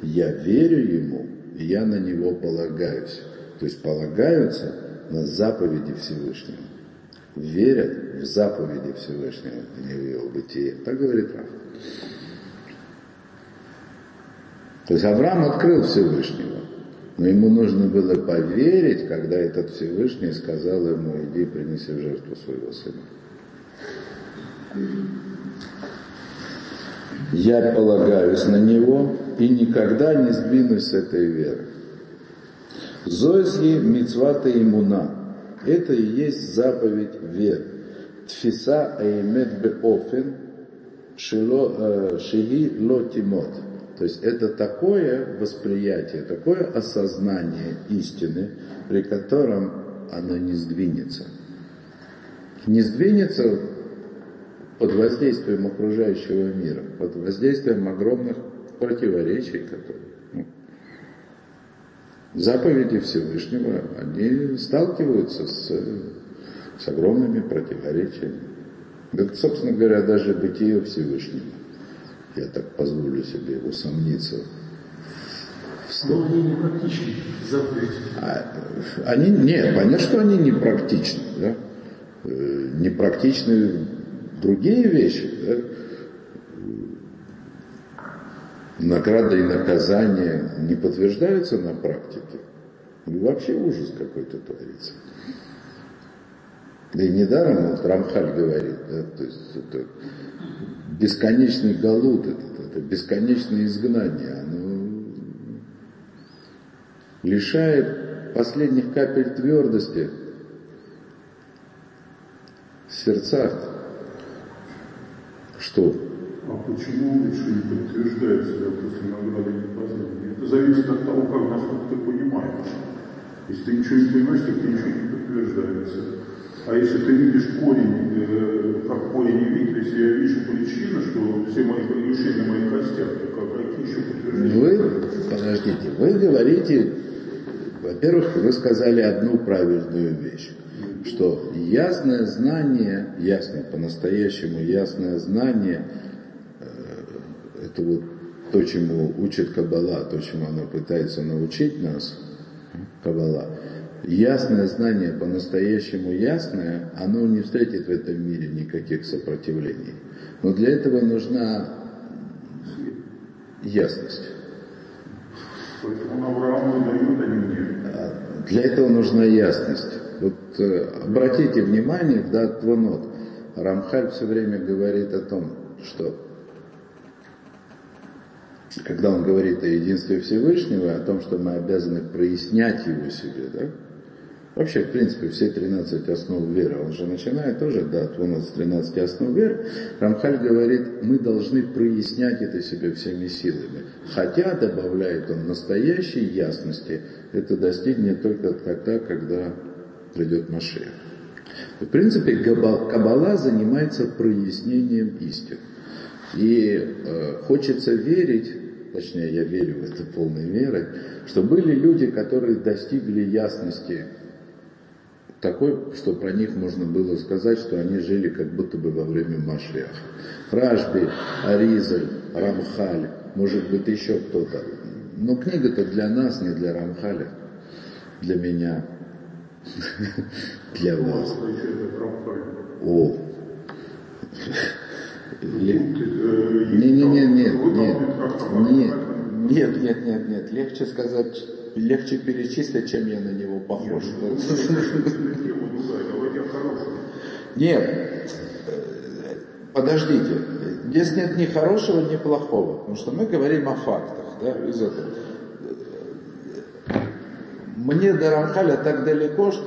я верю ему, и я на него полагаюсь. То есть полагаются на заповеди Всевышнего. Верят в заповеди Всевышнего, а не в его бытие. Так говорит Раф. То есть Авраам открыл Всевышнего, но ему нужно было поверить, когда этот Всевышний сказал ему, иди принеси в жертву своего сына. Я полагаюсь на него и никогда не сдвинусь с этой веры. Зоизги мицвата имуна. Это и есть заповедь веры. Тфиса аимет беофен шило э, лотимот. То есть это такое восприятие, такое осознание истины, при котором оно не сдвинется. Не сдвинется под воздействием окружающего мира, под воздействием огромных противоречий, которые ну, заповеди Всевышнего, они сталкиваются с, с огромными противоречиями. Это, собственно говоря, даже бытие Всевышнего. Я так позволю себе усомниться. Но они не практичны, заповеди. А, они, нет, понятно, что они не практичны. Да? Э, не практичны другие вещи. Да? Награда и наказание не подтверждаются на практике. И вообще ужас какой-то творится. Да и недаром вот Рамхаль говорит, да, то есть это бесконечный галут, это, это бесконечное изгнание, оно лишает последних капель твердости в сердцах. Что? А почему лучше не подтверждается вопрос награды и познания? Это зависит от того, как насколько ты понимаешь. Если ты ничего не понимаешь, то ничего не подтверждается. А если ты видишь корень, э, как корень видит, если я вижу причину, что все мои прегрешения моих костях, то какие еще подтверждения? Вы, подождите, вы говорите, во-первых, вы сказали одну правильную вещь что ясное знание, ясное, по-настоящему ясное знание, э, это вот то, чему учит Каббала, то, чему она пытается научить нас, Каббала, ясное знание, по-настоящему ясное, оно не встретит в этом мире никаких сопротивлений. Но для этого нужна ясность. А мне. Для этого нужна ясность. Вот э, обратите внимание в Датванот. Рамхаль все время говорит о том, что когда он говорит о единстве Всевышнего, о том, что мы обязаны прояснять его себе, да? Вообще, в принципе, все 13 основ веры, он же начинает тоже, да, от с 13 основ веры, Рамхаль говорит, мы должны прояснять это себе всеми силами. Хотя, добавляет он, настоящей ясности это достигнет только тогда, когда придет Машех. В принципе, Каббала занимается прояснением истин. И э, хочется верить, точнее я верю в это полной верой, что были люди, которые достигли ясности такой, что про них можно было сказать, что они жили как будто бы во время Машеха. Ражби, Аризаль, Рамхаль, может быть еще кто-то. Но книга-то для нас, не для Рамхаля, для меня. Для вас. О. Не-не-не, нет, нет, нет, нет, нет, нет, нет, легче сказать, легче перечислить, чем я на него похож. Нет, подождите, здесь нет ни хорошего, ни плохого, потому что мы говорим о фактах, да, из этого. Мне до Рамхаля так далеко, что,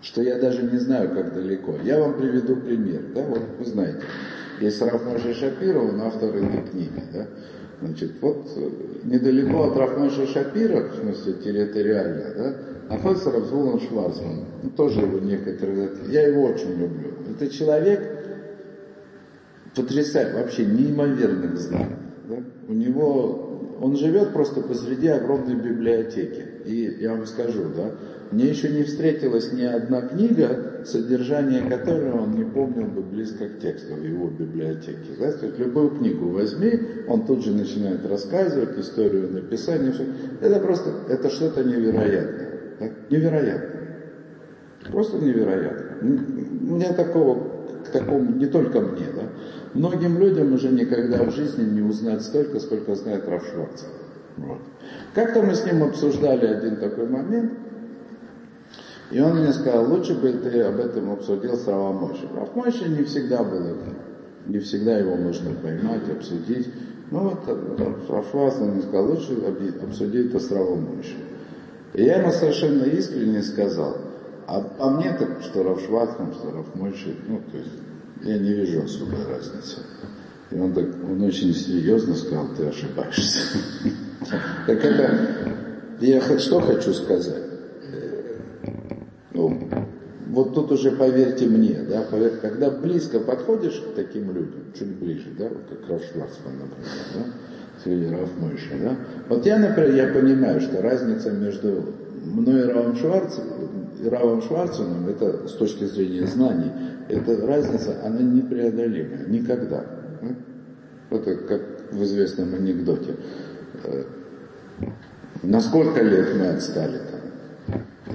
что я даже не знаю, как далеко. Я вам приведу пример. Да? Вот вы знаете, есть Рафмоша Шапира, он автор этой книги. Да? Значит, вот э, недалеко от Рафмоша Шапира, в смысле территориально, да, находится Равзулан Шварцман. Ну, тоже его некоторые... Я его очень люблю. Это человек потрясает, вообще неимоверных знаний. Да? У него он живет просто посреди огромной библиотеки. И я вам скажу, да, мне еще не встретилась ни одна книга, содержание которой он не помнил бы близко к тексту в его библиотеке. Да? То есть любую книгу возьми, он тут же начинает рассказывать историю написания. Все. Это просто, это что-то невероятное. Да? Невероятное. Просто невероятно. У меня такого, к такому, не только мне, да, многим людям уже никогда в жизни не узнать столько, сколько знает Раф Шварц. Вот. Как-то мы с ним обсуждали один такой момент, и он мне сказал, лучше бы ты об этом обсудил с Равамойшей. Равмойши не всегда был это. Не всегда его можно поймать, обсудить. Ну вот Рафлас мне сказал, лучше обсудить это с Равамойшей. И я ему совершенно искренне сказал, а по мне так, что Равшватхам, что Равмойши, ну то есть я не вижу особой разницы. И он, так, он очень серьезно сказал, ты ошибаешься. Так это, я что хочу сказать? Ну, вот тут уже поверьте мне, да, поверь, когда близко подходишь к таким людям, чуть ближе, да, вот как Раф Шварцман, например, да, или Раф Мойша, да, вот я, например, я понимаю, что разница между мной и Равом Шварцем, и Равом Шварценом, это с точки зрения знаний, эта разница, она непреодолимая, никогда. Это как в известном анекдоте. Э, на сколько лет мы отстали там?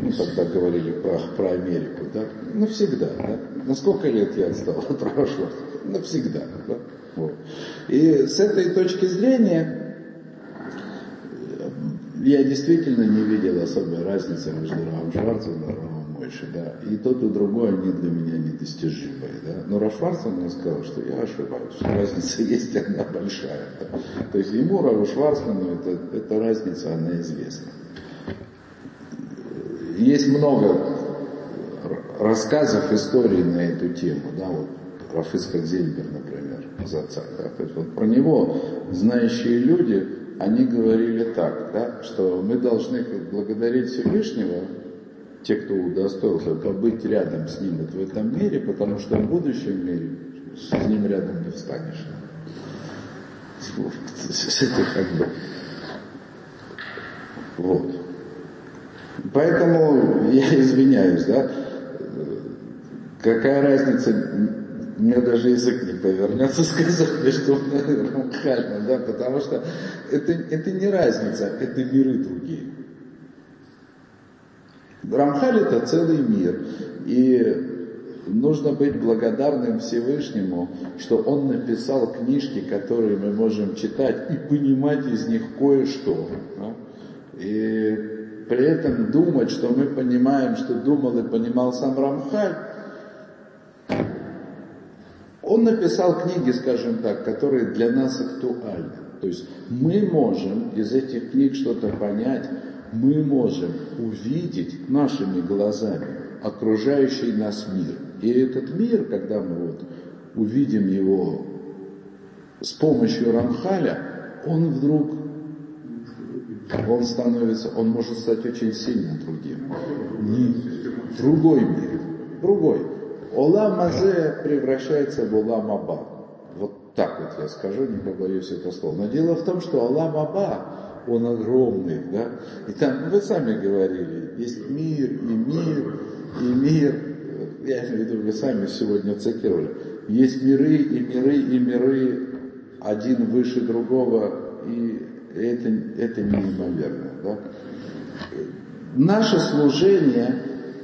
Ну, тогда говорили про, про Америку, да, навсегда, да, на сколько лет я отстал от прошлого, навсегда, да, вот. И с этой точки зрения э, я действительно не видел особой разницы между Равом Шварцем и Равом Мойши, да, и тот и другой, они для меня недостижимые, да, но Рав Шварцен мне сказал, что я ошибаюсь, разница есть, она большая, да. то есть ему, Раву Шварцману, это, эта разница, она известна. Есть много рассказов, историй на эту тему, да, вот Рафиска Зельбер, например, из отца, то есть вот про него знающие люди, они говорили так, да, что мы должны благодарить Всевышнего, те, кто удостоился побыть рядом с ним вот в этом мире, потому что в будущем мире с ним рядом не встанешь. Это как бы... Вот. Поэтому я извиняюсь, да, какая разница, меня даже язык не повернется сказать, что Рамхальна, да, потому что это, это не разница, это миры другие. Рамхаль это целый мир, и нужно быть благодарным Всевышнему, что Он написал книжки, которые мы можем читать и понимать из них кое-что. Да? И при этом думать, что мы понимаем, что думал и понимал сам Рамхаль, он написал книги, скажем так, которые для нас актуальны. То есть мы можем из этих книг что-то понять, мы можем увидеть нашими глазами окружающий нас мир. И этот мир, когда мы вот увидим его с помощью Рамхаля, он вдруг он становится, он может стать очень сильным другим. Не, другой мир, другой. Олам Азе превращается в Олам Аба. Вот так вот я скажу, не побоюсь это слова. Но дело в том, что Олам Аба, он огромный, да? И там, вы сами говорили, есть мир, и мир, и мир. Я имею в виду, вы сами сегодня цитировали. Есть миры, и миры, и миры, один выше другого, и это, это неимоверно. Да? Наше служение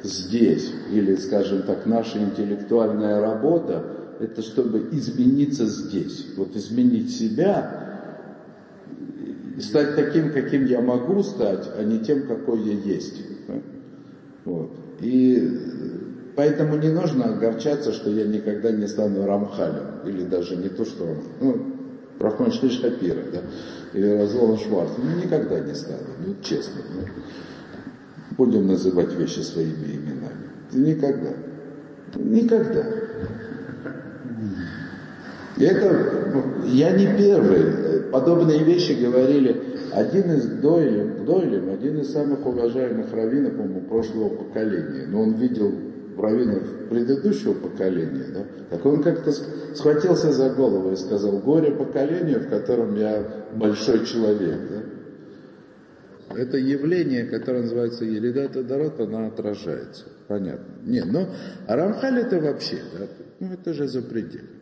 здесь, или, скажем так, наша интеллектуальная работа, это чтобы измениться здесь. Вот изменить себя, стать таким, каким я могу стать, а не тем, какой я есть. Вот. И поэтому не нужно огорчаться, что я никогда не стану Рамхалем, или даже не то, что ну, Рахман Шапира, да, или Разлова Шварц, ну никогда не стану, ну честно. Ну, будем называть вещи своими именами. Никогда. Никогда. Это, ну, я не первый. Подобные вещи говорили один из Дойлем, Дойлем один из самых уважаемых раввинов, по-моему, прошлого поколения. Но он видел раввинов предыдущего поколения, да, так он как-то схватился за голову и сказал, горе поколению, в котором я большой человек. Да. Это явление, которое называется Елидата Дарот, оно отражается. Понятно. Не, ну, а Рамхаль это вообще, да, ну это же запредельно.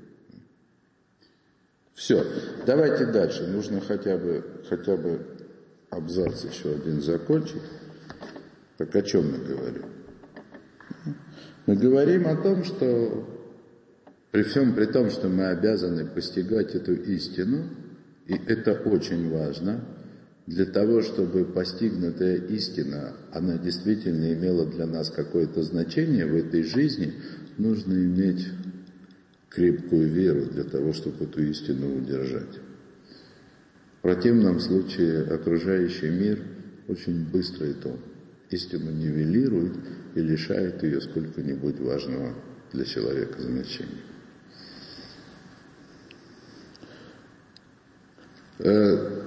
Все, давайте дальше. Нужно хотя бы, хотя бы абзац еще один закончить. Так о чем мы говорим? Мы говорим о том, что при всем при том, что мы обязаны постигать эту истину, и это очень важно, для того, чтобы постигнутая истина, она действительно имела для нас какое-то значение в этой жизни, нужно иметь крепкую веру для того, чтобы эту истину удержать. В противном случае окружающий мир очень быстро эту истину нивелирует и лишает ее сколько-нибудь важного для человека значения. Э,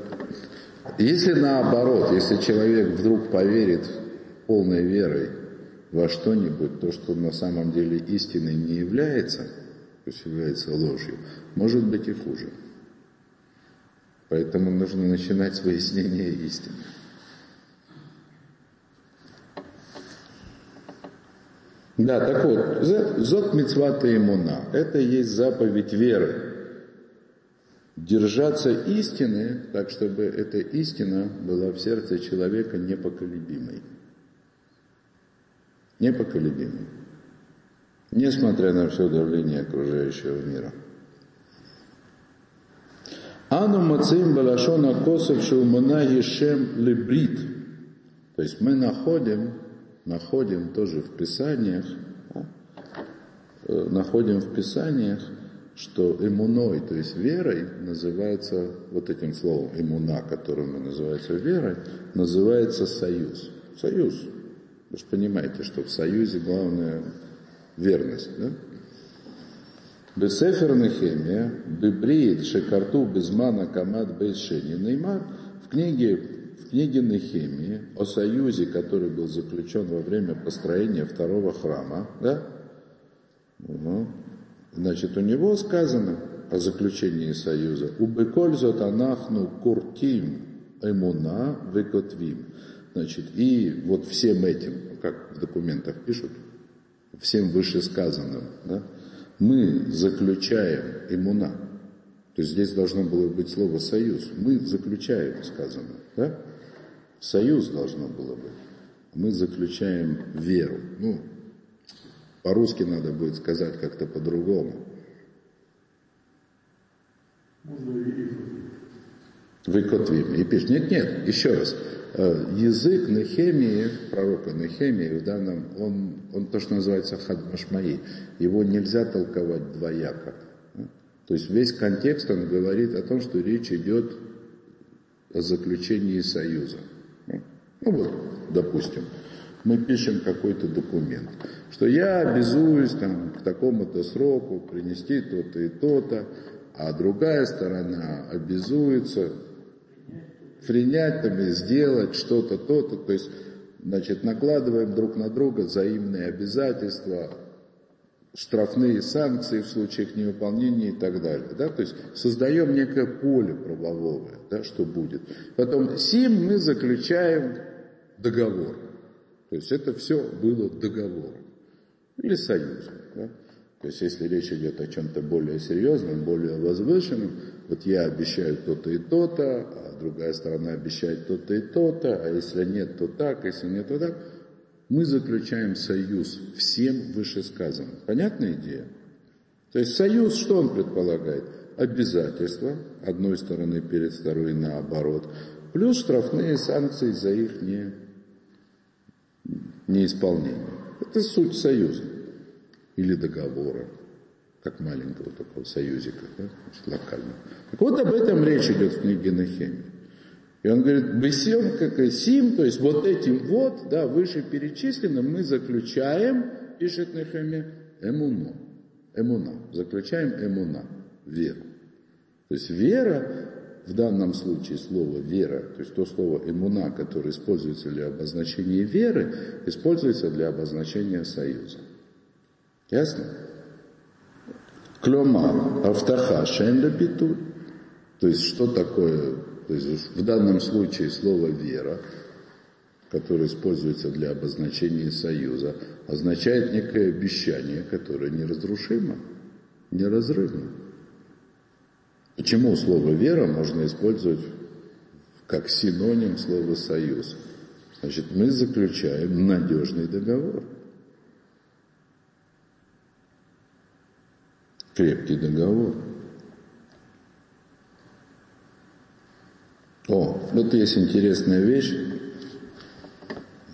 если наоборот, если человек вдруг поверит полной верой во что-нибудь, то, что на самом деле истиной не является, то есть является ложью, может быть и хуже. Поэтому нужно начинать с выяснения истины. Да, так вот, зод мецвата имуна – это есть заповедь веры. Держаться истины, так чтобы эта истина была в сердце человека непоколебимой. Непоколебимой. Несмотря на все давление окружающего мира. Ану мацим балашона косов шумана ешем лебрит. То есть мы находим находим тоже в Писаниях, э, находим в Писаниях, что эмуной, то есть верой, называется, вот этим словом эмуна, которым называется верой, называется союз. Союз. Вы же понимаете, что в союзе главная верность, да? Бесефер Нехемия, Бебриит, Шекарту, Безмана, Камад, Бейшени. Неймар в книге книге Нехемии о союзе, который был заключен во время построения второго храма, да? Угу. Значит, у него сказано о заключении союза «Убеколь зот анахну куртим эмуна векотвим». Значит, и вот всем этим, как в документах пишут, всем вышесказанным, да, мы заключаем имуна. То есть здесь должно было быть слово «союз». Мы заключаем, сказано. Да? Союз должно было быть. Мы заключаем веру. Ну, по-русски надо будет сказать как-то по-другому. Выкотвим. И пишет, нет, нет, еще раз. Э, язык Нехемии, пророка Нехемии в данном, он, он то, что называется хадмашмаи. Его нельзя толковать двояко. То есть весь контекст, он говорит о том, что речь идет о заключении союза. Ну вот, допустим, мы пишем какой-то документ, что я обязуюсь там к такому-то сроку принести то-то и то-то, а другая сторона обязуется принять там и сделать что-то, то-то, то есть, значит, накладываем друг на друга взаимные обязательства, штрафные санкции в случаях невыполнения и так далее. Да? То есть создаем некое поле правовое, да, что будет. Потом сим мы заключаем договор. То есть это все было договором или союзом. Да? То есть если речь идет о чем-то более серьезном, более возвышенном, вот я обещаю то-то и то-то, а другая сторона обещает то-то и то-то, а если нет, то так, а если нет, то так, мы заключаем союз всем вышесказанным. Понятная идея? То есть союз, что он предполагает? Обязательства одной стороны перед второй наоборот, плюс штрафные санкции за их не неисполнение. Это суть союза или договора, как маленького такого союзика, да, локального. Так вот об этом речь идет в книге Нахемии. И он говорит, бесем как и сим, то есть вот этим вот, да, вышеперечисленным мы заключаем, пишет Нахемия, эмуну, эмуна, заключаем эмуна, веру. То есть вера в данном случае слово «вера», то есть то слово «иммуна», которое используется для обозначения веры, используется для обозначения союза. Ясно? Клема автаха шен лепитуль. То есть что такое, то есть в данном случае слово вера, которое используется для обозначения союза, означает некое обещание, которое неразрушимо, неразрывно. Почему слово вера можно использовать как синоним слова союз? Значит, мы заключаем надежный договор. Крепкий договор. О, вот есть интересная вещь,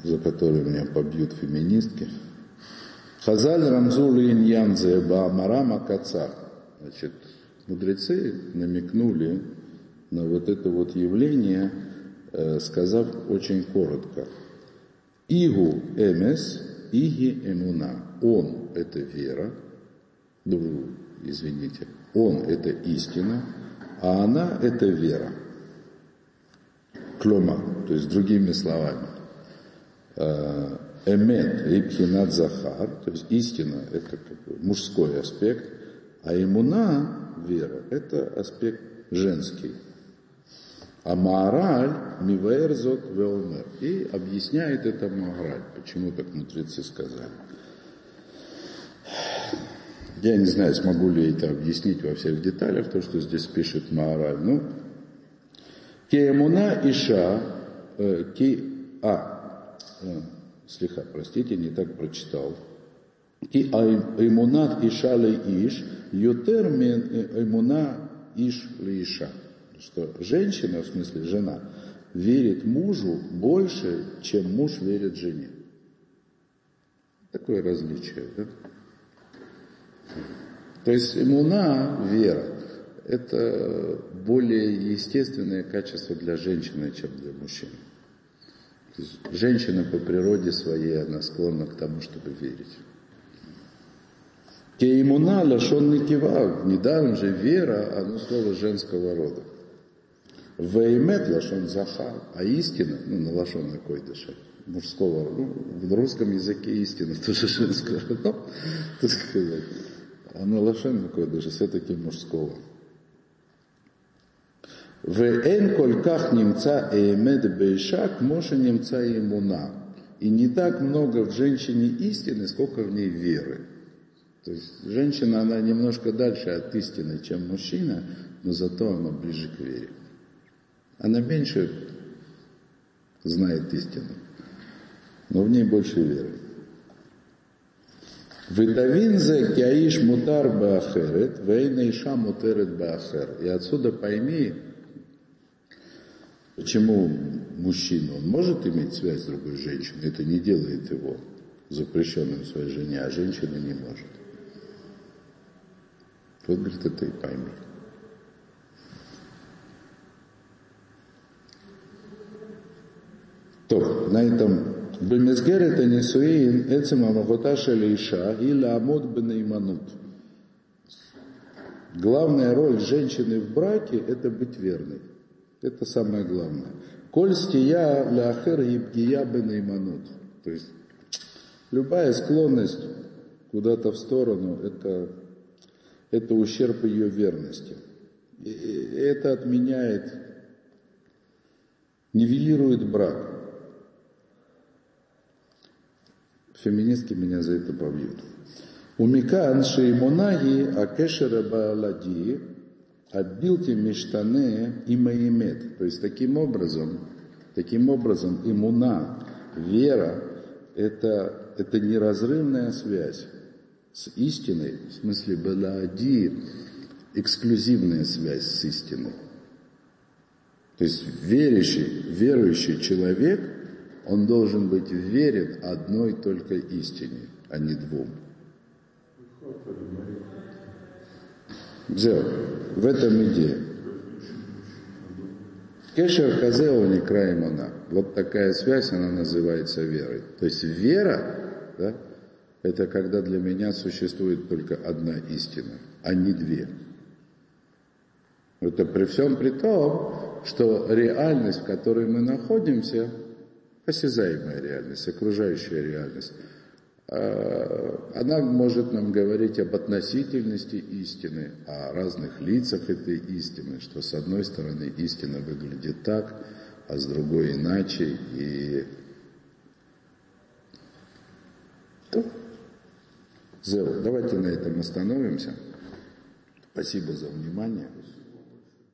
за которую меня побьют феминистки. Хазаль рамзул иньянзе баамарама кацар. Значит, мудрецы намекнули на вот это вот явление, э, сказав очень коротко. Игу эмес, иги эмуна. Он – это вера, ну, извините, он – это истина, а она – это вера. Клома, то есть другими словами. Э, эмет рибхинат захар, то есть истина – это мужской аспект, а имуна, вера, это аспект женский. А Маараль миваэрзот веомер. И объясняет это Маараль, почему так мудрецы сказали. Я не знаю, смогу ли это объяснить во всех деталях, то, что здесь пишет Маараль. Ну, Кеемуна Иша, э, ки, а, э, слегка, простите, не так прочитал. Ки Аймунат Иша ле Иш, Ютер мен Аймуна Иш ле Иша. Что женщина, в смысле жена, верит мужу больше, чем муж верит жене. Такое различие, да? То есть иммуна, вера, это более естественное качество для женщины, чем для мужчин. То есть женщина по природе своей, она склонна к тому, чтобы верить. Кеимуна, лашон кива, недаром же вера, оно слово женского рода. Веймет лашон захар, а истина, ну на лашон какой дышать, мужского, ну, в русском языке истина тоже женского рода, так сказать. А на лашон какой даже все-таки мужского. Вэн кольках немца эмед бейшак, моша немца имуна. И не так много в женщине истины, сколько в ней веры. То есть женщина, она немножко дальше от истины, чем мужчина, но зато она ближе к вере. Она меньше знает истину, но в ней больше веры. Витавинзе кяиш мутар баахерет, вейна иша мутерет баахер. И отсюда пойми, почему мужчина, он может иметь связь с другой женщиной, это не делает его запрещенным своей жене, а женщина не может. Вот, говорит, это и пойми. То, на этом Бемезгер это не суин, этим амахоташа лиша или амот бенейманут. Главная роль женщины в браке – это быть верной. Это самое главное. Коль стия ляхер ебгия бенейманут. То есть любая склонность куда-то в сторону – это это ущерб ее верности. И это отменяет, нивелирует брак. Феминистки меня за это побьют. Умикан шеймонаги акешера баалади отбилти мештане и маимет. То есть таким образом, таким образом имуна, вера, это, это неразрывная связь с истиной, в смысле балади, эксклюзивная связь с истиной. То есть верующий, верующий человек – он должен быть верен одной только истине, а не двум. Зел, в этом идея. Кешер Казео не краемана. Вот такая связь, она называется верой. То есть вера, да, это когда для меня существует только одна истина, а не две. Это при всем при том, что реальность, в которой мы находимся, осязаемая реальность, окружающая реальность, а, она может нам говорить об относительности истины, о разных лицах этой истины, что с одной стороны истина выглядит так, а с другой иначе, и Зел, давайте на этом остановимся. Спасибо за внимание.